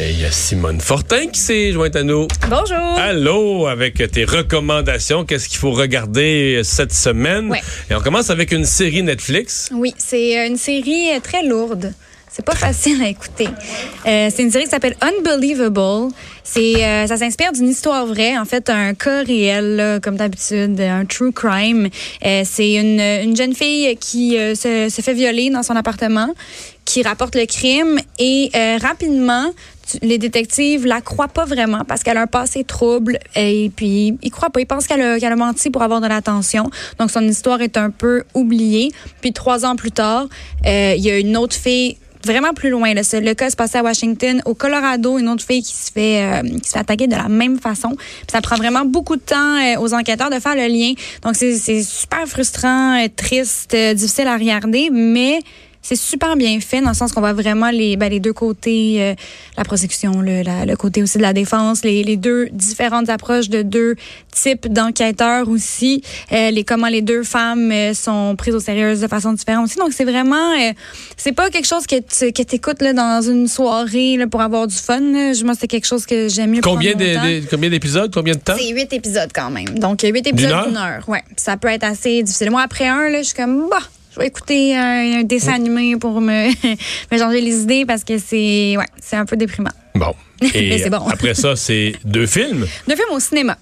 Et il y a Simone Fortin qui s'est jointe à nous. Bonjour. Allô, avec tes recommandations, qu'est-ce qu'il faut regarder cette semaine? Ouais. Et on commence avec une série Netflix. Oui, c'est une série euh, très lourde. C'est pas facile à écouter. Euh, c'est une série qui s'appelle Unbelievable. C'est, euh, ça s'inspire d'une histoire vraie, en fait, un cas réel, comme d'habitude, un true crime. Euh, c'est une, une jeune fille qui se, fait violer dans son appartement, qui rapporte le crime et rapidement, les détectives la croient pas vraiment parce qu'elle a un passé trouble et puis ils croient pas. Ils pensent qu'elle a, menti pour avoir de l'attention. Donc son histoire est un peu oubliée. Puis trois ans plus tard, il y a une autre fille vraiment plus loin. Le cas se passait à Washington, au Colorado, une autre fille qui se fait euh, qui attaquer de la même façon. Ça prend vraiment beaucoup de temps euh, aux enquêteurs de faire le lien. Donc c'est super frustrant, euh, triste, difficile à regarder, mais c'est super bien fait dans le sens qu'on voit vraiment les, ben, les deux côtés, euh, la prosecution, le, la- le côté aussi de la défense, les, les deux différentes approches de deux types d'enquêteurs aussi, euh, les comment les deux femmes euh, sont prises au sérieux de façon différente aussi. Donc c'est vraiment, euh, c'est pas quelque chose que tu que écoutes dans une soirée là, pour avoir du fun. là. Je- Moi c'est quelque chose que j'aime mieux. Combien de- de- combien d'épisodes, combien de temps? C'est huit épisodes quand même. Donc, huit épisodes heure? d'une heure. Ouais. Puis Ça peut être assez difficile. Moi, après un, là, je suis comme, bah, je vais écouter un, un dessin animé pour me, me changer les idées parce que c'est, ouais, c'est un peu déprimant. Bon. Et Mais c'est bon. après ça, c'est deux films? Deux films au cinéma.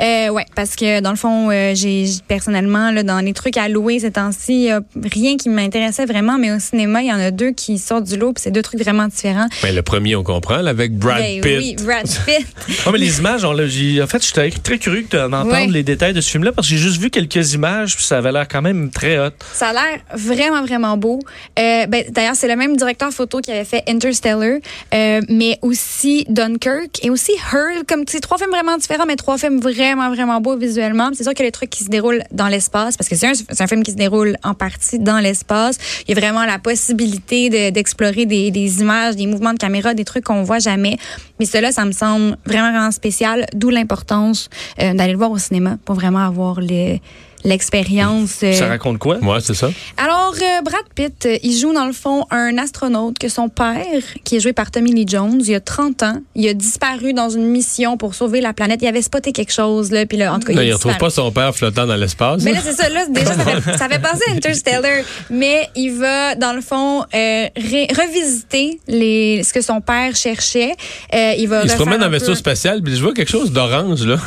Euh, ouais, parce que dans le fond, euh, j'ai personnellement là, dans les trucs à louer ces temps-ci, rien qui m'intéressait vraiment, mais au cinéma, il y en a deux qui sortent du lot, puis c'est deux trucs vraiment différents. Ben, le premier, on comprend, là, avec Brad Ben Pitt. Oui, Brad Pitt. Ah, mais les images, on en fait, j'étais très curieux d'en entendre Ouais. les détails de ce film-là parce que j'ai juste vu quelques images puis ça avait l'air quand même très hot. Ça a l'air vraiment, vraiment beau. Euh, ben, D'ailleurs, c'est le même directeur photo qui avait fait Interstellar, euh, mais aussi Dunkirk et aussi Her. Comme c'est trois films vraiment différents, mais trois films vraiment, vraiment beaux visuellement. Puis C'est sûr que les trucs qui se déroulent dans l'espace, parce que c'est un, film qui se déroule en partie dans l'espace. Il y a vraiment la possibilité de- d'explorer des, des images, des mouvements de caméra, des trucs qu'on voit jamais. Mais cela, ça me semble vraiment, vraiment spécial, d'où l'importance euh, d'aller le voir au cinéma pour vraiment avoir les- l'expérience. euh, Ça raconte quoi? Ouais, c'est ça. alors, euh, Brad Pitt, euh, il joue dans le fond un astronaute que son père, qui est joué par Tommy Lee Jones, il y a 30 ans, il a disparu dans une mission pour sauver la planète. Il avait spoté quelque chose, là, puis là, en tout cas, il, il retrouve pas son père flottant dans l'espace. Mais là, c'est ça. Là, déjà, ça fait, ça fait penser à Interstellar. Mais il va, dans le fond, euh, ré- revisiter les, ce que son père cherchait. Euh, il va il se promène un en vaisseau spatial, puis je vois quelque chose d'orange, là.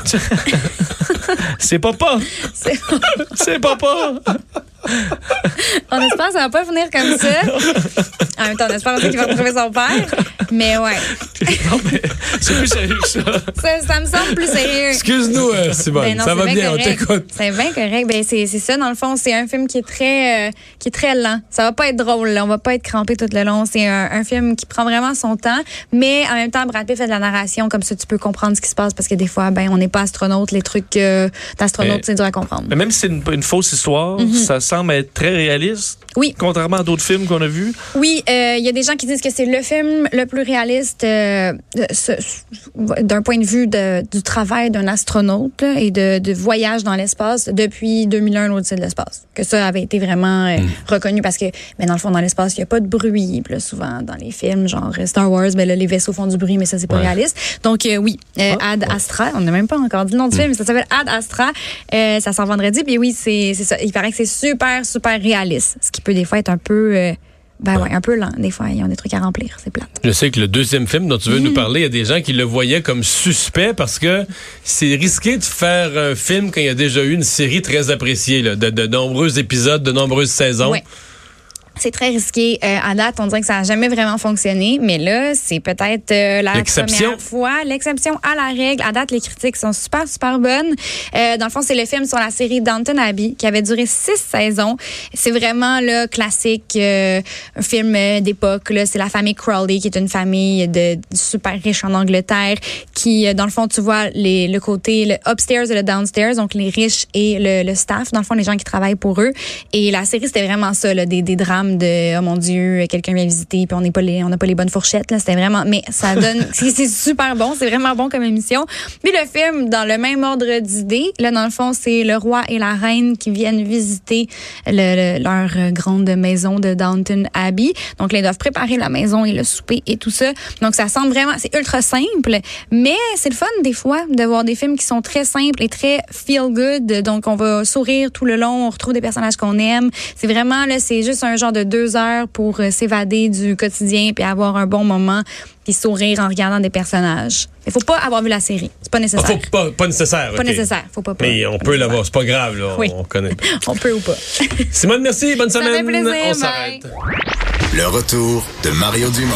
C'est papa! C'est- C'est papa! On espère que ça va pas finir comme ça. En même temps, on espère aussi qu'il va retrouver son père. Mais ouais, non, mais c'est plus sérieux que ça. ça, ça me semble plus sérieux. Excuse-nous, euh, Simone. Ben non, ça va bien, on correct. t'écoute. C'est bien correct. Ben c'est ça dans le fond, c'est un film qui est très euh, qui est très lent. Ça va pas être drôle, là. on va pas être crampé tout le long. C'est un, un film qui prend vraiment son temps, mais en même temps Brad Pitt fait de la narration comme ça tu peux comprendre ce qui se passe parce que des fois ben on n'est pas astronaute, les trucs euh, d'astronaute c'est dur à comprendre. Mais même si c'est une, une fausse histoire, ça semble être très réaliste. Oui. Contrairement à d'autres films qu'on a vus. Oui, euh, il y a des gens qui disent que c'est le film le plus réaliste euh, d'un point de vue de- du travail d'un astronaute là, et de, de voyage dans l'espace depuis 2001, l'Odyssée de l'espace. Que ça avait été vraiment euh, reconnu parce que, mais dans le fond, dans l'espace, il n'y a pas de bruit. Puis là, souvent, dans les films, genre Star Wars, ben là, les vaisseaux font du bruit, mais ça, c'est pas Ouais. réaliste. Donc, euh, oui, euh, Ad Astra, on n'a même pas encore dit le nom du film, mais ça s'appelle Ad Astra. Euh, ça sort vendredi. Puis oui, c'est ça. Il paraît que c'est super, super réaliste. Ce qui peut des fois être un peu... euh, ben ouais, un peu lent. Des fois, ils ont des trucs à remplir. C'est plate. Je sais que le deuxième film dont tu veux nous parler, il y a des gens qui le voyaient comme suspect parce que c'est risqué de faire un film quand il y a déjà eu une série très appréciée, là, de, de nombreux épisodes, de nombreuses saisons. Ouais. C'est très risqué. Euh, à date, on dirait que ça n'a jamais vraiment fonctionné, mais là, c'est peut-être euh, la première fois. L'exception à la règle. À date, les critiques sont super, super bonnes. Euh, dans le fond, c'est le film sur la série Downton Abbey qui avait duré six saisons. C'est vraiment le classique, euh, un film d'époque. C'est la famille Crowley, qui est une famille de, super riche en Angleterre, qui, dans le fond, tu vois les, le côté le upstairs et le downstairs, donc les riches et le, le staff, dans le fond, les gens qui travaillent pour eux. Et la série, c'était vraiment ça, là, des, des drames de oh mon dieu quelqu'un vient visiter puis on n'est pas les on n'a pas les bonnes fourchettes là. C'était vraiment mais ça donne c'est super bon c'est vraiment bon comme émission. Puis le film dans le même ordre d'idées là dans le fond c'est le roi et la reine qui viennent visiter leur grande maison de Downton Abbey. Donc là, ils doivent préparer la maison et le souper et tout ça. Donc ça semble vraiment c'est ultra simple mais c'est le fun des fois de voir des films qui sont très simples et très feel good. Donc on va sourire tout le long on retrouve des personnages qu'on aime. C'est vraiment là c'est juste un genre de deux heures pour euh, s'évader du quotidien puis avoir un bon moment puis sourire en regardant des personnages. Il faut pas avoir vu la série. C'est pas nécessaire. faut pas, pas nécessaire. Pas nécessaire. Faut pas, pas Mais on peut l'avoir. C'est pas grave, là. Oui. On connaît. on peut ou pas. Simone, merci. Bonne Ça semaine. fait plaisir, on s'arrête. Le retour de Mario Dumont.